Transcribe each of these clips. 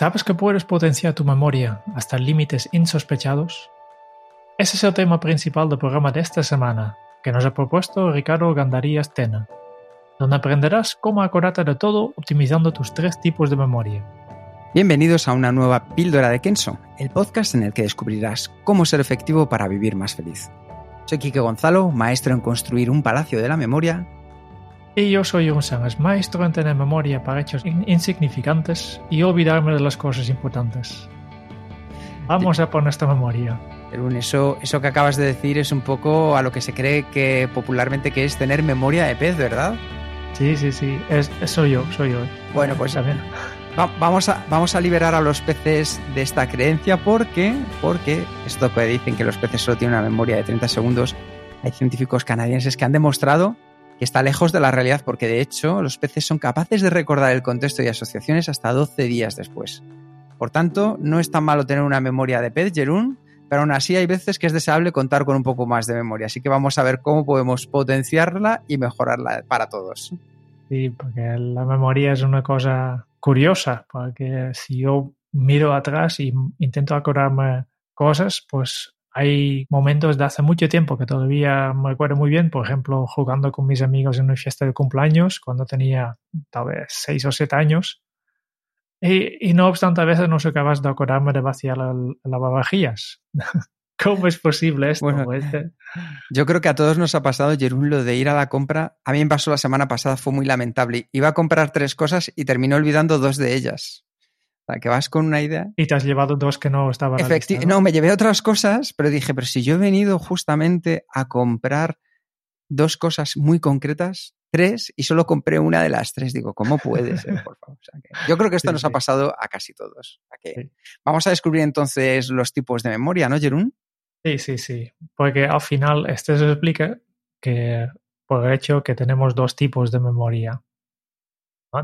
¿Sabes que puedes potenciar tu memoria hasta límites insospechados? Ese es el tema principal del programa de esta semana, que nos ha propuesto Ricardo Gandarías Tena, donde aprenderás cómo acordarte de todo optimizando tus tres tipos de memoria. Bienvenidos a una nueva Píldora de Kenso, el podcast en el que descubrirás cómo ser efectivo para vivir más feliz. Soy Quique Gonzalo, maestro en construir un palacio de la memoria y yo soy un Sánchez, maestro en tener memoria para hechos insignificantes y olvidarme de las cosas importantes. Vamos a poner esta memoria. Pero eso, eso que acabas de decir es un poco a lo que se cree que popularmente que es tener memoria de pez, ¿verdad? Sí, sí, sí. Es, soy yo, soy yo. Bueno, pues vamos, a, vamos a liberar a los peces de esta creencia porque, porque esto que dicen que los peces solo tienen una memoria de 30 segundos, hay científicos canadienses que han demostrado que está lejos de la realidad porque de hecho los peces son capaces de recordar el contexto y asociaciones hasta 12 días después. Por tanto, no es tan malo tener una memoria de pez, Jerún, pero aún así hay veces que es deseable contar con un poco más de memoria. Así que vamos a ver cómo podemos potenciarla y mejorarla para todos. Sí, porque la memoria es una cosa curiosa, porque si yo miro atrás y intento acordarme cosas, pues hay momentos de hace mucho tiempo que todavía me acuerdo muy bien, por ejemplo, jugando con mis amigos en una fiesta de cumpleaños cuando tenía tal vez seis o siete años. Y, no obstante, a veces no soy capaz de acordarme de vaciar el lavavajillas. ¿Cómo es posible esto? Pues, eh, yo creo que a todos nos ha pasado, Jerún, lo de ir a la compra. A mí me pasó la semana pasada, fue muy lamentable. Iba a comprar tres cosas y terminé olvidando dos de ellas que vas con una idea. Y te has llevado dos que no estaban. Efectivamente. ¿no? me llevé otras cosas, pero dije, pero si yo he venido justamente a comprar dos cosas muy concretas, tres, y solo compré una de las tres. Digo, ¿cómo puede ser? Por favor. yo creo que esto nos ha pasado a casi todos. Vamos a descubrir entonces los tipos de memoria, ¿no, Jerún? Sí, sí, sí. Porque al final este se explica que por el hecho que tenemos dos tipos de memoria.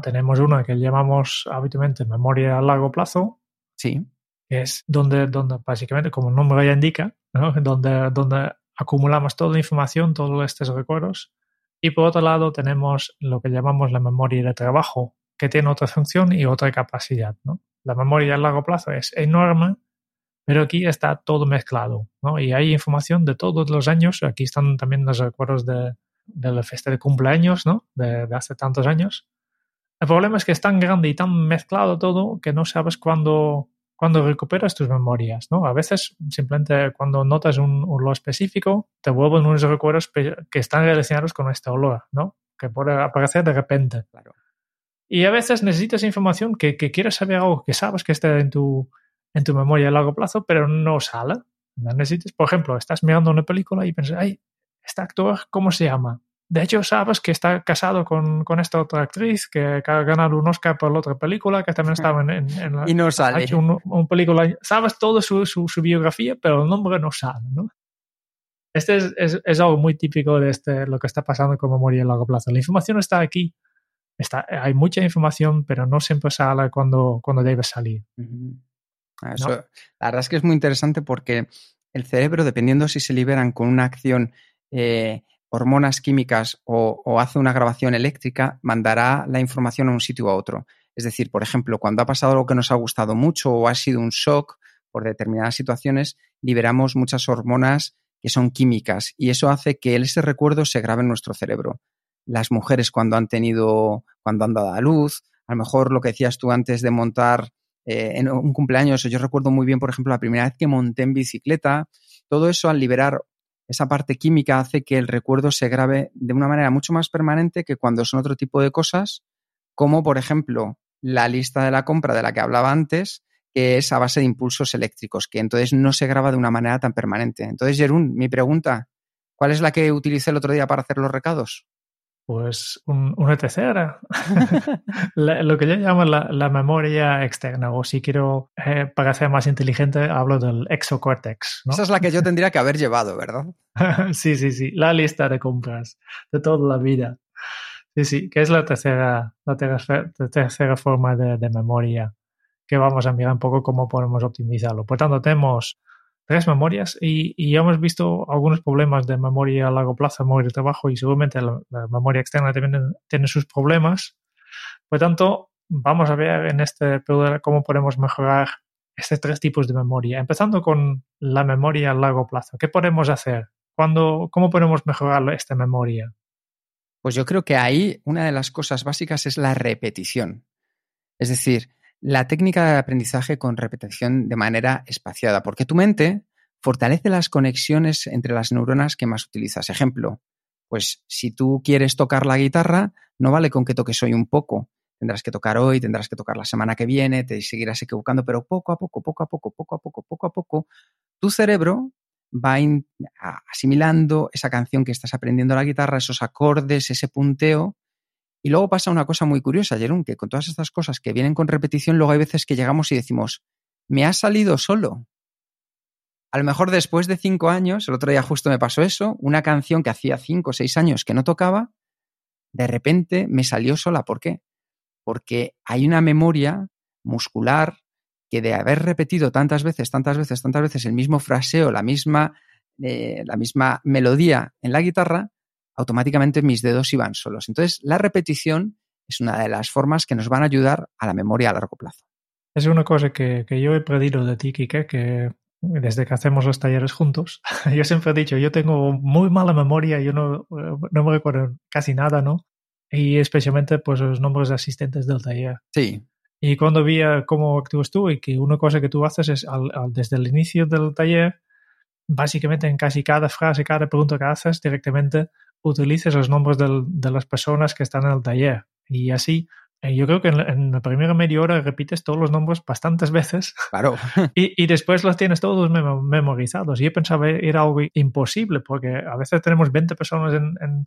Tenemos una que llamamos habitualmente memoria a largo plazo. Sí. Que es donde, donde básicamente, como el nombre ya indica, donde, donde acumulamos toda la información, todos estos recuerdos. Y por otro lado tenemos lo que llamamos la memoria de trabajo, que tiene otra función y otra capacidad. ¿no? La memoria a largo plazo es enorme, pero aquí está todo mezclado. ¿no? Y hay información de todos los años. Aquí están también los recuerdos de, de la fiesta de cumpleaños ¿no? de, de hace tantos años. El problema es que es tan grande y tan mezclado todo que no sabes cuándo, cuando recuperas tus memorias, ¿no? A veces simplemente cuando notas un, olor específico, te vuelven unos recuerdos que están relacionados con este olor, ¿no? Que puede aparecer de repente. Claro. Y a veces necesitas información que, que, quieres saber algo que sabes que está en tu, en tu memoria a largo plazo, pero no sale. necesitas, por ejemplo, estás mirando una película y piensas, ay, este actor, ¿cómo se llama? De hecho, sabes que está casado con, con esta otra actriz que, ha ganado un Oscar por la otra película, que también estaba en, en, la, Y no sale. Ha hecho un, película. Sabes toda su, su, biografía, pero el nombre no sale, ¿no? Este es, es, es, algo muy típico de este, lo que está pasando con memoria a largo plazo. La información está aquí. Está, hay mucha información, pero no siempre sale cuando, cuando debe salir. Ah, la verdad es que es muy interesante porque el cerebro, dependiendo si se liberan con una acción eh, hormonas químicas o, hace una grabación eléctrica, mandará la información a un sitio a otro. Es decir, por ejemplo, cuando ha pasado algo que nos ha gustado mucho o ha sido un shock por determinadas situaciones, liberamos muchas hormonas que son químicas y eso hace que ese recuerdo se grabe en nuestro cerebro. Las mujeres cuando han tenido, cuando han dado a luz, a lo mejor lo que decías tú antes de montar eh, en un cumpleaños, yo recuerdo muy bien, por ejemplo, la primera vez que monté en bicicleta, todo eso al liberar esa parte química hace que el recuerdo se grabe de una manera mucho más permanente que cuando son otro tipo de cosas, como por ejemplo la lista de la compra de la que hablaba antes, que es a base de impulsos eléctricos, que entonces no se graba de una manera tan permanente. Entonces, Jerún, mi pregunta, ¿cuál es la que utilicé el otro día para hacer los recados? Pues una tercera. lo que yo llamo la, memoria externa, o si quiero eh, para ser más inteligente, hablo del exocórtex. Esa es la que yo tendría que haber llevado, ¿verdad? sí, sí, sí. La lista de compras de toda la vida. Sí, sí, que es la tercera, la tercera, forma de, de memoria que vamos a mirar un poco cómo podemos optimizarlo. Por tanto, tenemos tres memorias y, y, hemos visto algunos problemas de memoria a largo plazo, memoria de trabajo y seguramente la, memoria externa también tiene sus problemas. Por tanto, vamos a ver en este periodo cómo podemos mejorar estos tres tipos de memoria. Empezando con la memoria a largo plazo. ¿Qué podemos hacer? ¿Cuándo, ¿Cómo podemos mejorar esta memoria? Pues yo creo que ahí una de las cosas básicas es la repetición. Es decir, la técnica de aprendizaje con repetición de manera espaciada, porque tu mente fortalece las conexiones entre las neuronas que más utilizas. Ejemplo, pues si tú quieres tocar la guitarra, no vale con que toques hoy un poco. Tendrás que tocar hoy, tendrás que tocar la semana que viene, te seguirás equivocando, pero poco a poco, poco a poco, poco a poco, poco a poco, tu cerebro va asimilando esa canción que estás aprendiendo la guitarra, esos acordes, ese punteo, y luego pasa una cosa muy curiosa, Jerón, que con todas estas cosas que vienen con repetición, luego hay veces que llegamos y decimos, me ha salido solo. A lo mejor después de cinco años, el otro día justo me pasó eso, una canción que hacía cinco o seis años que no tocaba, de repente me salió sola. ¿Por qué? Porque hay una memoria muscular que de haber repetido tantas veces, tantas veces, tantas veces el mismo fraseo, la misma, eh, la misma melodía en la guitarra, automáticamente mis dedos iban solos. Entonces, la repetición es una de las formas que nos van a ayudar a la memoria a largo plazo. Es una cosa que, yo he pedido de ti, Kike, que desde que hacemos los talleres juntos, yo siempre he dicho, yo tengo muy mala memoria, yo no, no me recuerdo casi nada, ¿no? Y especialmente pues los nombres de asistentes del taller. Sí. Y cuando vi cómo actúas tú y que una cosa que tú haces es desde el inicio del taller, básicamente en casi cada frase, cada pregunta que haces, directamente utilices los nombres de las personas que están en el taller. Y así, eh, yo creo que en, la primera media hora repites todos los nombres bastantes veces. Claro. y, después los tienes todos memorizados. Y yo pensaba era algo imposible, porque a veces tenemos 20 personas en,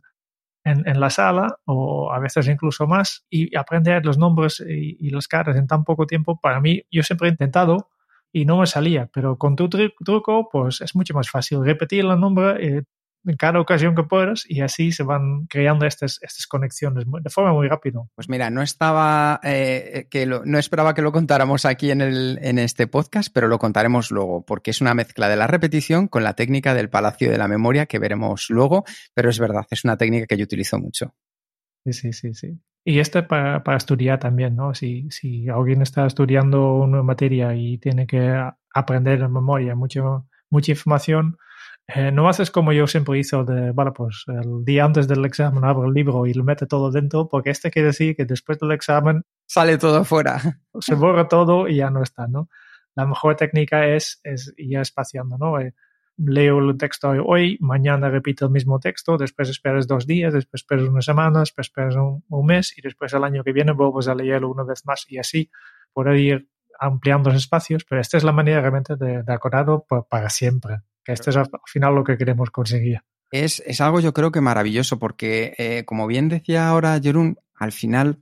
en, la sala, o a veces incluso más, y aprender los nombres y, las caras en tan poco tiempo, para mí, yo siempre he intentado y no me salía, pero con tu truco, pues es mucho más fácil repetir el nombre, eh, en cada ocasión que puedas y así se van creando estas, estas conexiones de forma muy rápida. Pues mira, no estaba eh, que no esperaba que lo contáramos aquí en, el, en este podcast, pero lo contaremos luego, porque es una mezcla de la repetición con la técnica del palacio de la memoria que veremos luego, pero es verdad, es una técnica que yo utilizo mucho. Sí, sí, sí, sí. Y este para, para estudiar también, ¿no? Si, si alguien está estudiando una materia y tiene que aprender en memoria mucha, mucha información, eh, no haces como yo siempre hizo de, vale, pues el día antes del examen abro el libro y lo mete todo dentro, porque este quiere decir que después del examen sale todo fuera. Se borra todo y ya no está, ¿no? La mejor técnica es, es ir espaciando, ¿no? Eh, leo el texto hoy, mañana repito el mismo texto, después esperas dos días, después esperas una semana, después esperas un, mes y después el año que viene vuelves a leerlo una vez más y así por ir ampliando los espacios, pero esta es la manera realmente de, de acordarlo para siempre que esto es al final lo que queremos conseguir. Es, es algo yo creo que maravilloso porque, eh, como bien decía ahora Jerún, al final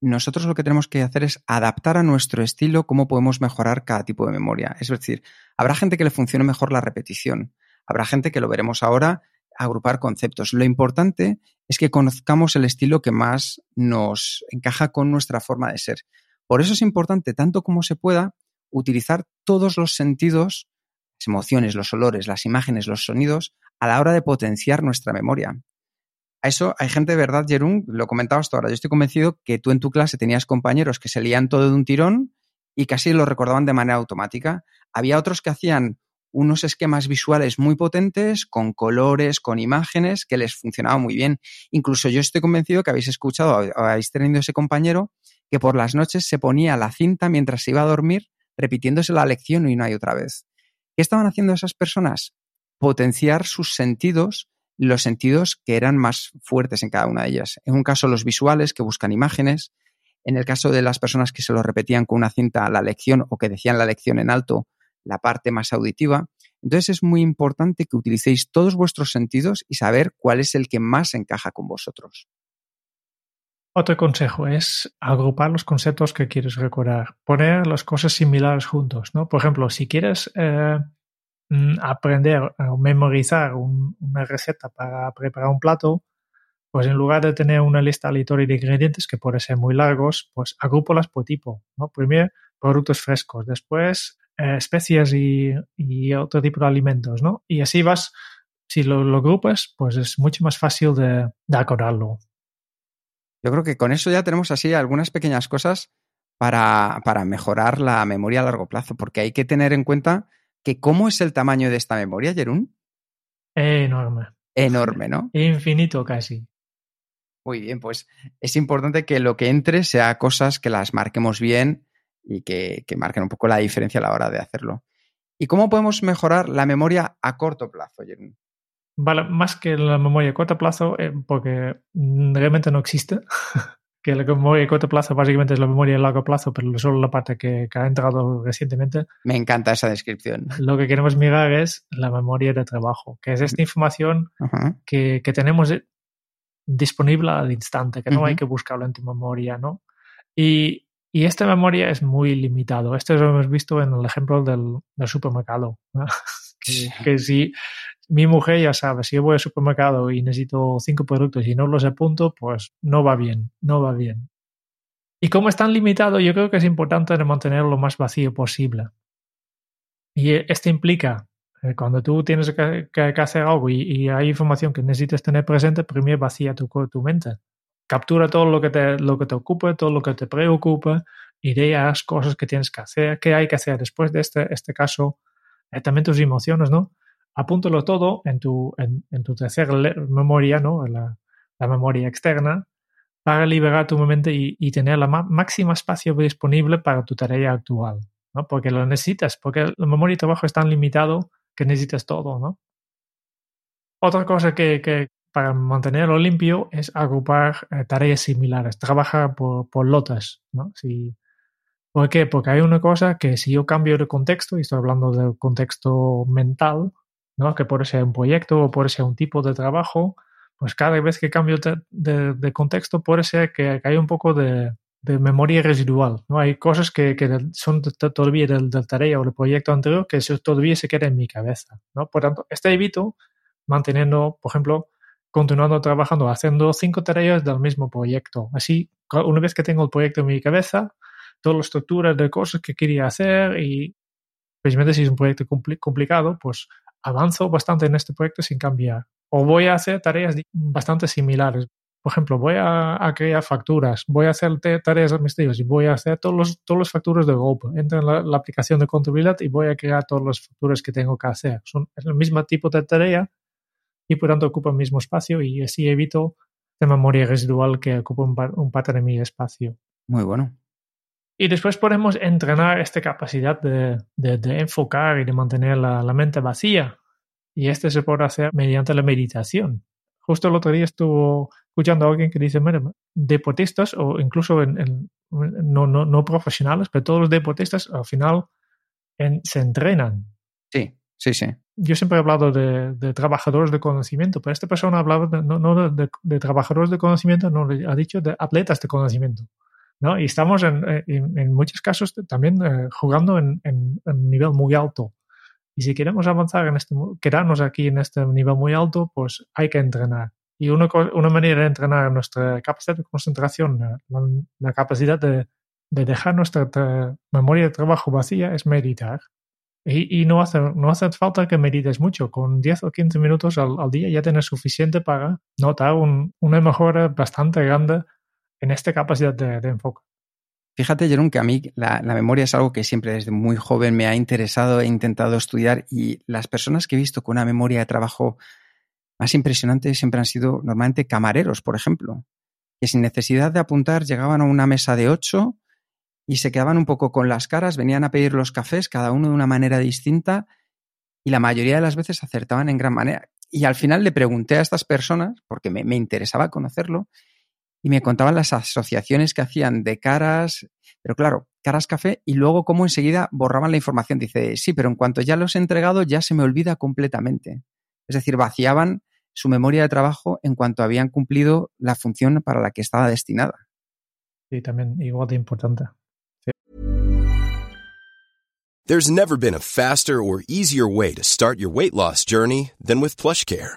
nosotros lo que tenemos que hacer es adaptar a nuestro estilo cómo podemos mejorar cada tipo de memoria. Es decir, habrá gente que le funcione mejor la repetición, habrá gente que lo veremos ahora agrupar conceptos. Lo importante es que conozcamos el estilo que más nos encaja con nuestra forma de ser. Por eso es importante, tanto como se pueda, utilizar todos los sentidos emociones, los olores, las imágenes, los sonidos, a la hora de potenciar nuestra memoria. A eso hay gente verdad, Jerún, lo comentabas tú ahora, yo estoy convencido que tú en tu clase tenías compañeros que se leían todo de un tirón y casi lo recordaban de manera automática. Había otros que hacían unos esquemas visuales muy potentes, con colores, con imágenes, que les funcionaba muy bien. Incluso yo estoy convencido que habéis escuchado, habéis tenido ese compañero que por las noches se ponía la cinta mientras se iba a dormir, repitiéndose la lección y una y otra vez. ¿Qué estaban haciendo esas personas? Potenciar sus sentidos, los sentidos que eran más fuertes en cada una de ellas. En un caso, los visuales, que buscan imágenes. En el caso de las personas que se lo repetían con una cinta la lección o que decían la lección en alto, la parte más auditiva. Entonces es muy importante que utilicéis todos vuestros sentidos y saber cuál es el que más encaja con vosotros. Otro consejo es agrupar los conceptos que quieres recordar, poner las cosas similares juntos, ¿no? Por ejemplo, si quieres eh, aprender o memorizar una receta para preparar un plato, pues en lugar de tener una lista aleatoria de ingredientes que puede ser muy largos, pues agrúpolas por tipo, ¿no? Primero, productos frescos, después eh, especias y, otro tipo de alimentos, ¿no? Y así vas, si lo, lo agrupas, pues es mucho más fácil de, de acordarlo. Yo creo que con eso ya tenemos así algunas pequeñas cosas para, para mejorar la memoria a largo plazo, porque hay que tener en cuenta que cómo es el tamaño de esta memoria, Jerún. Enorme. Enorme, ¿no? Infinito casi. Muy bien, pues es importante que lo que entre sea cosas que las marquemos bien y que, marquen un poco la diferencia a la hora de hacerlo. ¿Y cómo podemos mejorar la memoria a corto plazo, Jerún? Vale, más que la memoria a corto plazo, eh, porque realmente no existe. que la memoria a corto plazo básicamente es la memoria a largo plazo, pero solo la parte que, ha entrado recientemente. Me encanta esa descripción. Lo que queremos mirar es la memoria de trabajo, que es esta información que, que, tenemos disponible al instante, que no hay que buscarlo en tu memoria, ¿no? Y, y, esta memoria es muy limitado. Esto lo hemos visto en el ejemplo del, del supermercado. que, si mi mujer ya sabe, si yo voy al supermercado y necesito cinco productos y no los apunto, pues no va bien, no va bien. Y como es tan limitado, yo creo que es importante mantenerlo lo más vacío posible. Y esto implica eh, cuando tú tienes que, hacer algo y, hay información que necesitas tener presente, primero vacía tu, tu mente. Captura todo lo que, te, que ocupe, todo lo que te preocupa, ideas, cosas que tienes que hacer, qué hay que hacer después de este, este caso, eh, también tus emociones, ¿no? Apúntalo todo en tu, en, tu tercera memoria, ¿no? La, la, memoria externa, para liberar tu mente y, y tener la máxima espacio disponible para tu tarea actual, ¿no? Porque lo necesitas, porque la memoria de trabajo es tan limitado que necesitas todo, ¿no? Otra cosa que, para mantenerlo limpio es agrupar eh, tareas similares, trabajar por, por lotes, ¿no? Si, ¿Por qué? Porque hay una cosa que si yo cambio de contexto, y estoy hablando del contexto mental, ¿no? que puede ser un proyecto o puede ser un tipo de trabajo, pues cada vez que cambio de, contexto puede ser que, haya un poco de, memoria residual. ¿no? Hay cosas que, son todavía del, tarea o del proyecto anterior que todavía se quedan en mi cabeza. ¿no? Por tanto, este evito manteniendo, por ejemplo, continuando trabajando, haciendo cinco tareas del mismo proyecto. Así, una vez que tengo el proyecto en mi cabeza, todas las estructuras de cosas que quería hacer y precisamente si es un proyecto complicado, pues avanzo bastante en este proyecto sin cambiar. O voy a hacer tareas bastante similares. Por ejemplo, voy a, crear facturas, voy a hacer tareas administrativas y voy a hacer todos los, todos los facturas de golpe. Entro en la, aplicación de contabilidad y voy a crear todas las facturas que tengo que hacer. Son el mismo tipo de tarea y por tanto ocupa el mismo espacio y así evito de memoria residual que ocupa un, un parte de mi espacio. Muy bueno. Y después podemos entrenar esta capacidad de, enfocar y de mantener la, mente vacía. Y este se puede hacer mediante la meditación. Justo el otro día estuvo escuchando a alguien que dice, deportistas o incluso en, no, no, profesionales, pero todos los deportistas al final se entrenan. Sí, sí, sí. Yo siempre he hablado de, trabajadores de conocimiento, pero esta persona ha hablado no, de, trabajadores de conocimiento, no, ha dicho de atletas de conocimiento. ¿No? Y estamos en, en, muchos casos también eh, jugando en, un nivel muy alto. Y si queremos avanzar en este, quedarnos aquí en este nivel muy alto, pues hay que entrenar. Y una, una manera de entrenar nuestra capacidad de concentración, eh, la, capacidad de, de, dejar nuestra memoria de trabajo vacía es meditar. Y, y, no, hace, no hace falta que medites mucho. Con 10 o 15 minutos al, al día ya tienes suficiente para notar un, una mejora bastante grande en esta capacidad de, enfoque. Fíjate, Jerón, que a mí la, memoria es algo que siempre desde muy joven me ha interesado, he intentado estudiar y las personas que he visto con una memoria de trabajo más impresionante siempre han sido normalmente camareros, por ejemplo, que sin necesidad de apuntar llegaban a una mesa de ocho y se quedaban un poco con las caras, venían a pedir los cafés, cada uno de una manera distinta y la mayoría de las veces acertaban en gran manera. Y al final le pregunté a estas personas, porque me interesaba conocerlo, y me contaban las asociaciones que hacían de caras, pero claro, caras café y luego cómo enseguida borraban la información. Dice, sí, pero en cuanto ya los he entregado ya se me olvida completamente. Es decir, vaciaban su memoria de trabajo en cuanto habían cumplido la función para la que estaba destinada. Y también igual de importante. There's never been a faster or easier way to start your weight loss journey than with PlushCare.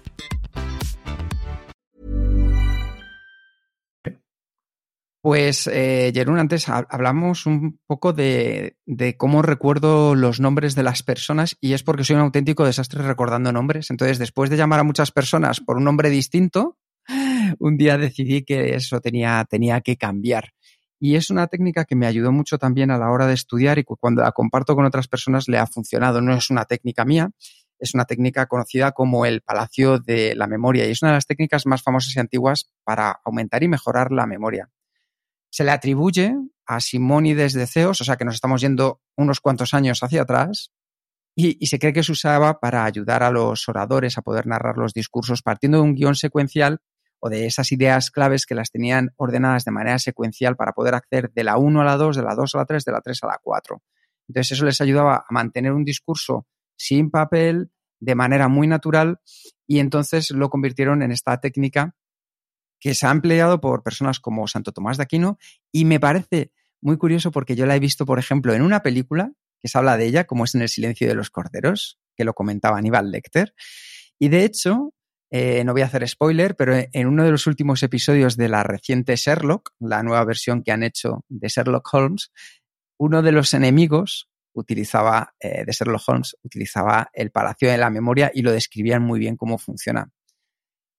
Pues, eh, Jerún, antes hablamos un poco de, de, cómo recuerdo los nombres de las personas y es porque soy un auténtico desastre recordando nombres. Entonces, después de llamar a muchas personas por un nombre distinto, un día decidí que eso tenía, tenía que cambiar. Y es una técnica que me ayudó mucho también a la hora de estudiar y cuando la comparto con otras personas le ha funcionado. No es una técnica mía, es una técnica conocida como el Palacio de la Memoria y es una de las técnicas más famosas y antiguas para aumentar y mejorar la memoria se le atribuye a Simónides de Ceos, o sea que nos estamos yendo unos cuantos años hacia atrás, y, se cree que se usaba para ayudar a los oradores a poder narrar los discursos partiendo de un guion secuencial o de esas ideas claves que las tenían ordenadas de manera secuencial para poder acceder de la 1 a la 2, de la 2 a la 3, de la 3 a la 4. Entonces eso les ayudaba a mantener un discurso sin papel, de manera muy natural, y entonces lo convirtieron en esta técnica que se ha empleado por personas como Santo Tomás de Aquino y me parece muy curioso porque yo la he visto, por ejemplo, en una película que se habla de ella, como es en El silencio de los corderos, que lo comentaba Aníbal Lecter. Y de hecho, eh, no voy a hacer spoiler, pero en uno de los últimos episodios de la reciente Sherlock, la nueva versión que han hecho de Sherlock Holmes, uno de los enemigos utilizaba, eh, de Sherlock Holmes, utilizaba el Palacio de la Memoria y lo describían muy bien cómo funciona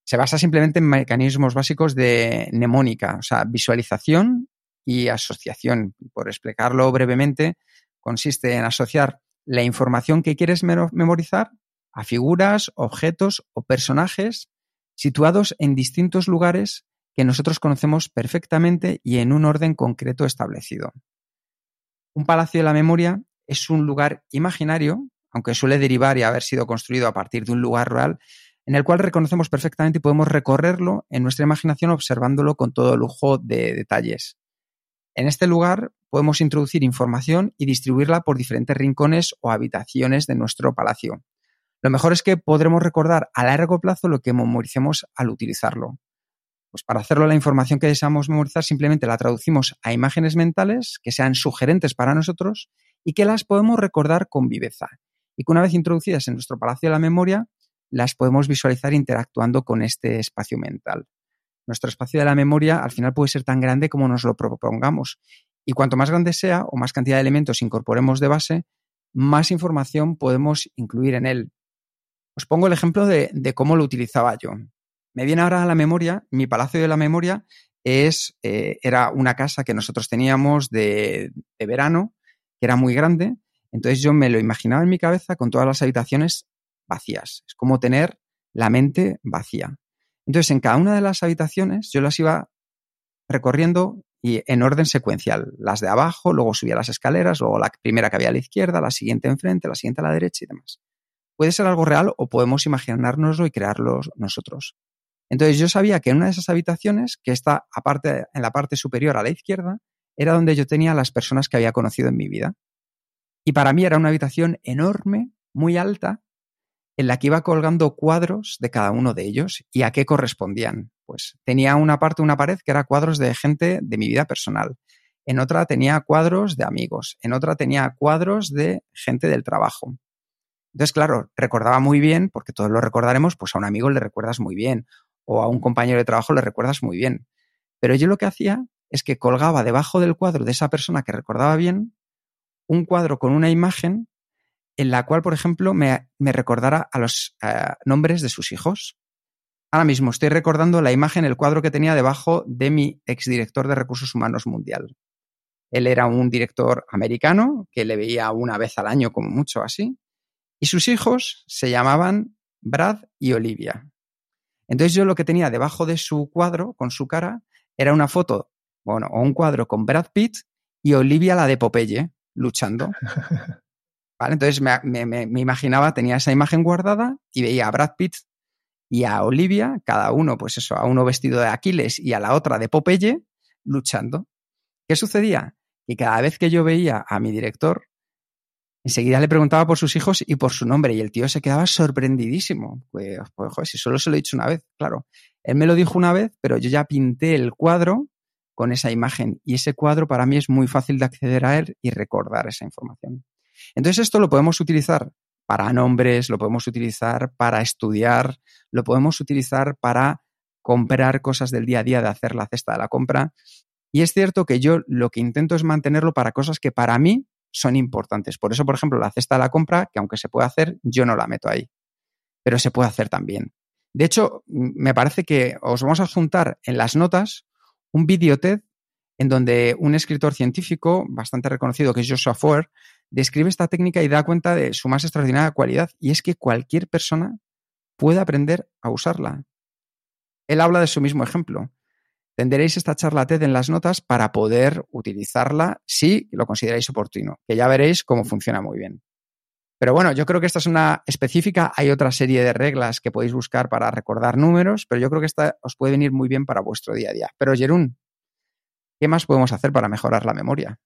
se basa simplemente en mecanismos básicos de mnemónica, o sea, visualización y asociación. Por explicarlo brevemente, consiste en asociar la información que quieres memorizar a figuras, objetos o personajes situados en distintos lugares que nosotros conocemos perfectamente y en un orden concreto establecido. Un palacio de la memoria es un lugar imaginario, aunque suele derivar y haber sido construido a partir de un lugar real, en el cual reconocemos perfectamente y podemos recorrerlo en nuestra imaginación observándolo con todo lujo de detalles. En este lugar podemos introducir información y distribuirla por diferentes rincones o habitaciones de nuestro palacio. Lo mejor es que podremos recordar a largo plazo lo que memoricemos al utilizarlo. Pues para hacerlo la información que deseamos memorizar simplemente la traducimos a imágenes mentales que sean sugerentes para nosotros y que las podemos recordar con viveza. Y que una vez introducidas en nuestro palacio de la memoria, las podemos visualizar interactuando con este espacio mental. Nuestro espacio de la memoria al final puede ser tan grande como nos lo propongamos. Y cuanto más grande sea o más cantidad de elementos incorporemos de base, más información podemos incluir en él. Os pongo el ejemplo de, cómo lo utilizaba yo. Me viene ahora a la memoria, mi palacio de la memoria es, eh, era una casa que nosotros teníamos de, de verano, que era muy grande. Entonces yo me lo imaginaba en mi cabeza con todas las habitaciones vacías. Es como tener la mente vacía. Entonces, en cada una de las habitaciones yo las iba recorriendo y en orden secuencial. Las de abajo, luego subía las escaleras, luego la primera que había a la izquierda, la siguiente enfrente, la siguiente a la derecha y demás. Puede ser algo real o podemos imaginárnoslo y crearlo nosotros. Entonces yo sabía que en una de esas habitaciones, que está aparte, en la parte superior a la izquierda, era donde yo tenía las personas que había conocido en mi vida. Y para mí era una habitación enorme, muy alta, en la que iba colgando cuadros de cada uno de ellos y a qué correspondían. Pues tenía una parte, una pared que era cuadros de gente de mi vida personal. En otra tenía cuadros de amigos. En otra tenía cuadros de gente del trabajo. Entonces, claro, recordaba muy bien, porque todos lo recordaremos, pues a un amigo le recuerdas muy bien o a un compañero de trabajo le recuerdas muy bien. Pero yo lo que hacía es que colgaba debajo del cuadro de esa persona que recordaba bien un cuadro con una imagen en la cual, por ejemplo, me, recordara a los eh, nombres de sus hijos. Ahora mismo estoy recordando la imagen, el cuadro que tenía debajo de mi exdirector de recursos humanos mundial. Él era un director americano que le veía una vez al año como mucho así. Y sus hijos se llamaban Brad y Olivia. Entonces yo lo que tenía debajo de su cuadro, con su cara, era una foto, bueno, o un cuadro con Brad Pitt y Olivia la de Popeye, luchando. Entonces me, imaginaba, tenía esa imagen guardada y veía a Brad Pitt y a Olivia, cada uno, pues eso, a uno vestido de Aquiles y a la otra de Popeye, luchando. ¿Qué sucedía? Que cada vez que yo veía a mi director, enseguida le preguntaba por sus hijos y por su nombre, y el tío se quedaba sorprendidísimo. Pues, pues joder, si solo se lo he dicho una vez, claro. Él me lo dijo una vez, pero yo ya pinté el cuadro con esa imagen, y ese cuadro para mí es muy fácil de acceder a él y recordar esa información. Entonces esto lo podemos utilizar para nombres, lo podemos utilizar para estudiar, lo podemos utilizar para comprar cosas del día a día, de hacer la cesta de la compra. Y es cierto que yo lo que intento es mantenerlo para cosas que para mí son importantes. Por eso, por ejemplo, la cesta de la compra, que aunque se puede hacer, yo no la meto ahí. Pero se puede hacer también. De hecho, me parece que os vamos a juntar en las notas un vídeo TED en donde un escritor científico bastante reconocido, que es Joshua Foer, describe esta técnica y da cuenta de su más extraordinaria cualidad, y es que cualquier persona puede aprender a usarla. Él habla de su mismo ejemplo. Tendréis esta charla TED en las notas para poder utilizarla si lo consideráis oportuno, que ya veréis cómo funciona muy bien. Pero bueno, yo creo que esta es una específica. Hay otra serie de reglas que podéis buscar para recordar números, pero yo creo que esta os puede venir muy bien para vuestro día a día. Pero Jerún, ¿qué más podemos hacer para mejorar la memoria?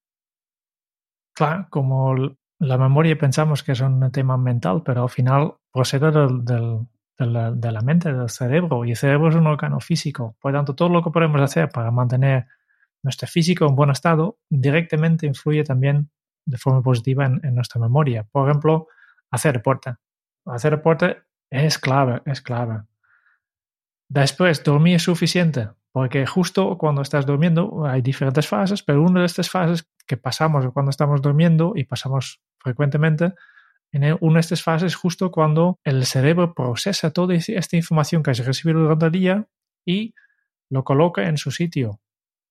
Claro, como la memoria pensamos que es un tema mental, pero al final procede de, la, de, la, mente, del cerebro, y el cerebro es un órgano físico. Por lo tanto, todo lo que podemos hacer para mantener nuestro físico en buen estado directamente influye también de forma positiva en, nuestra memoria. Por ejemplo, hacer deporte. Hacer deporte es clave, es clave. Después, dormir es suficiente, porque justo cuando estás durmiendo hay diferentes fases, pero una de estas fases que pasamos cuando estamos durmiendo y pasamos frecuentemente, en una de estas fases es justo cuando el cerebro procesa toda esta información que has recibido durante el día y lo coloca en su sitio.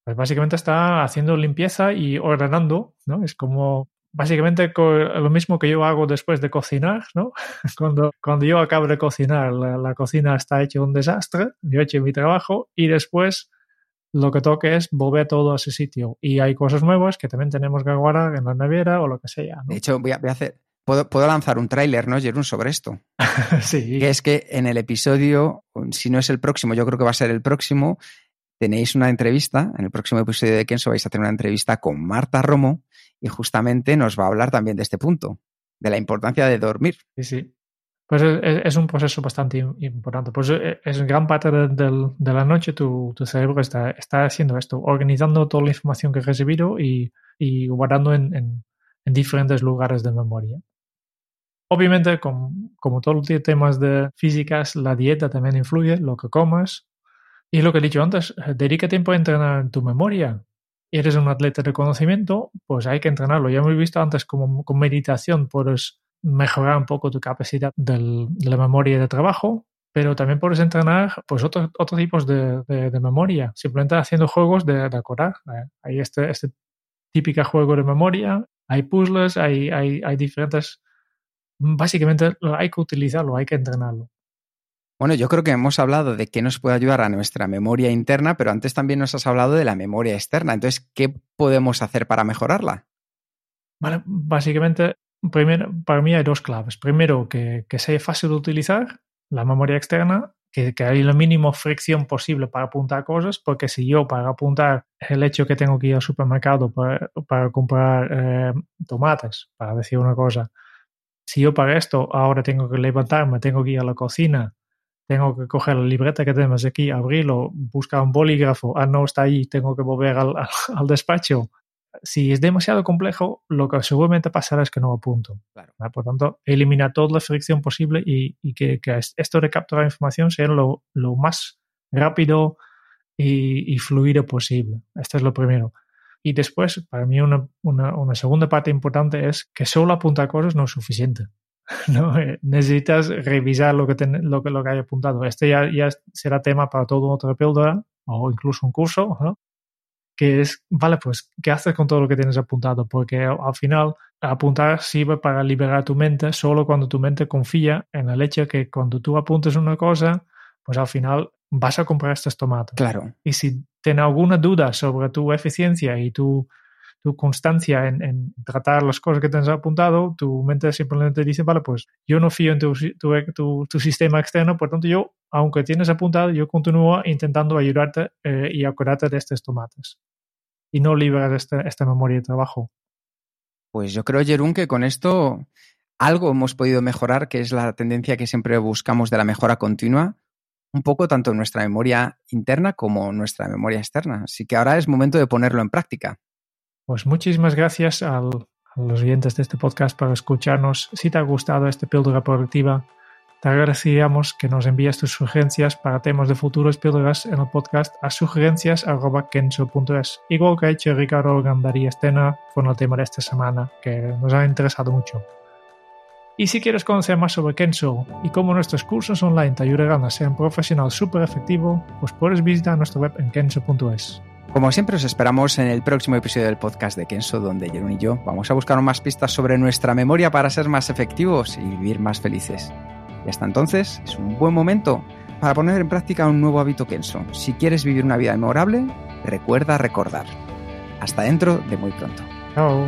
Pues básicamente está haciendo limpieza y ordenando, ¿no? Es como básicamente lo mismo que yo hago después de cocinar, ¿no? Cuando, cuando yo acabo de cocinar, la, cocina está hecha un desastre, yo he hecho mi trabajo y después lo que toque es volver todo a ese sitio. Y hay cosas nuevas que también tenemos que guardar en la nevera o lo que sea. De hecho, voy a, hacer, Puedo, puedo, lanzar un tráiler, ¿no, Jerún, sobre esto? sí. Que es que en el episodio, si no es el próximo, yo creo que va a ser el próximo, tenéis una entrevista, en el próximo episodio de Kenso vais a tener una entrevista con Marta Romo y justamente nos va a hablar también de este punto, de la importancia de dormir. Sí, sí. Pues es, un proceso bastante importante. Pues eh, es gran parte de, la noche tu, cerebro está, está, haciendo esto, organizando toda la información que ha recibido y, guardando en, diferentes lugares de memoria. Obviamente, como todos los temas de físicas, la dieta también influye, lo que comas, y lo que he dicho antes, eh, dedica tiempo a entrenar tu memoria. Eres un atleta de conocimiento, pues hay que entrenarlo. Ya hemos visto antes como con meditación puedes mejorar un poco tu capacidad de la memoria de trabajo, pero también puedes entrenar pues otros otros tipos de, memoria, simplemente haciendo juegos de, acordar. Eh, hay este, este típico juego de memoria, hay puzzles, hay, hay, hay diferentes... Básicamente hay que utilizarlo, hay que entrenarlo. Bueno, yo creo que hemos hablado de qué nos puede ayudar a nuestra memoria interna, pero antes también nos has hablado de la memoria externa. Entonces, ¿qué podemos hacer para mejorarla? Vale, básicamente, primero, para mí hay dos claves. Primero, que, sea fácil de utilizar la memoria externa, que, que hay la mínima fricción posible para apuntar cosas, porque si yo para apuntar el hecho que tengo que ir al supermercado para, comprar eh, tomates, para decir una cosa, si yo para esto ahora tengo que levantarme, tengo que ir a la cocina, tengo que coger la libreta que tenemos aquí, abrirlo, buscar un bolígrafo, ah, no está ahí, tengo que volver al, al, despacho. Si es demasiado complejo, lo que seguramente pasará es que no apunto. Claro. Por tanto, elimina toda la fricción posible y, y que, que, esto de capturar información sea lo, lo más rápido y, y, fluido posible. Esto es lo primero. Y después, para mí, una, una, una segunda parte importante es que solo apuntar cosas no es suficiente. ¿no? Eh, necesitas revisar lo que, ten, lo que, lo que hay apuntado. Este ya, ya será tema para todo otro píldora o incluso un curso, ¿no? Que es, vale, pues, ¿qué haces con todo lo que tienes apuntado? Porque al final apuntar sirve para liberar tu mente solo cuando tu mente confía en la leche que cuando tú apuntes una cosa, pues al final vas a comprar estos tomates. Claro. Y si tienes alguna duda sobre tu eficiencia y tu, tu constancia en, en, tratar las cosas que tienes apuntado, tu mente simplemente dice, vale, pues yo no fío en tu, tu, tu, sistema externo, por tanto yo, aunque tienes apuntado, yo continúo intentando ayudarte eh, y acordarte de estos tomates. Y no liberas este, esta memoria de trabajo. Pues yo creo, Jerún, que con esto algo hemos podido mejorar, que es la tendencia que siempre buscamos de la mejora continua, un poco tanto en nuestra memoria interna como en nuestra memoria externa. Así que ahora es momento de ponerlo en práctica. Pues muchísimas gracias a los oyentes de este podcast por escucharnos. Si te ha gustado esta píldora productiva, te agradeceríamos que nos envíes tus sugerencias para temas de futuros píldoras en el podcast a sugerencias.kenso.es, igual que ha hecho Ricardo Gandaría Estena con el tema de esta semana, que nos ha interesado mucho. Y si quieres conocer más sobre Kenso y cómo nuestros cursos online te ayudarán a ser un profesional súper efectivo, pues puedes visitar nuestra web en kenso.es. Como siempre, os esperamos en el próximo episodio del podcast de Kenso, donde Jerón y yo vamos a buscar más pistas sobre nuestra memoria para ser más efectivos y vivir más felices. Y hasta entonces, es un buen momento para poner en práctica un nuevo hábito Kenso. Si quieres vivir una vida memorable, recuerda recordar. Hasta dentro de muy pronto. Chao.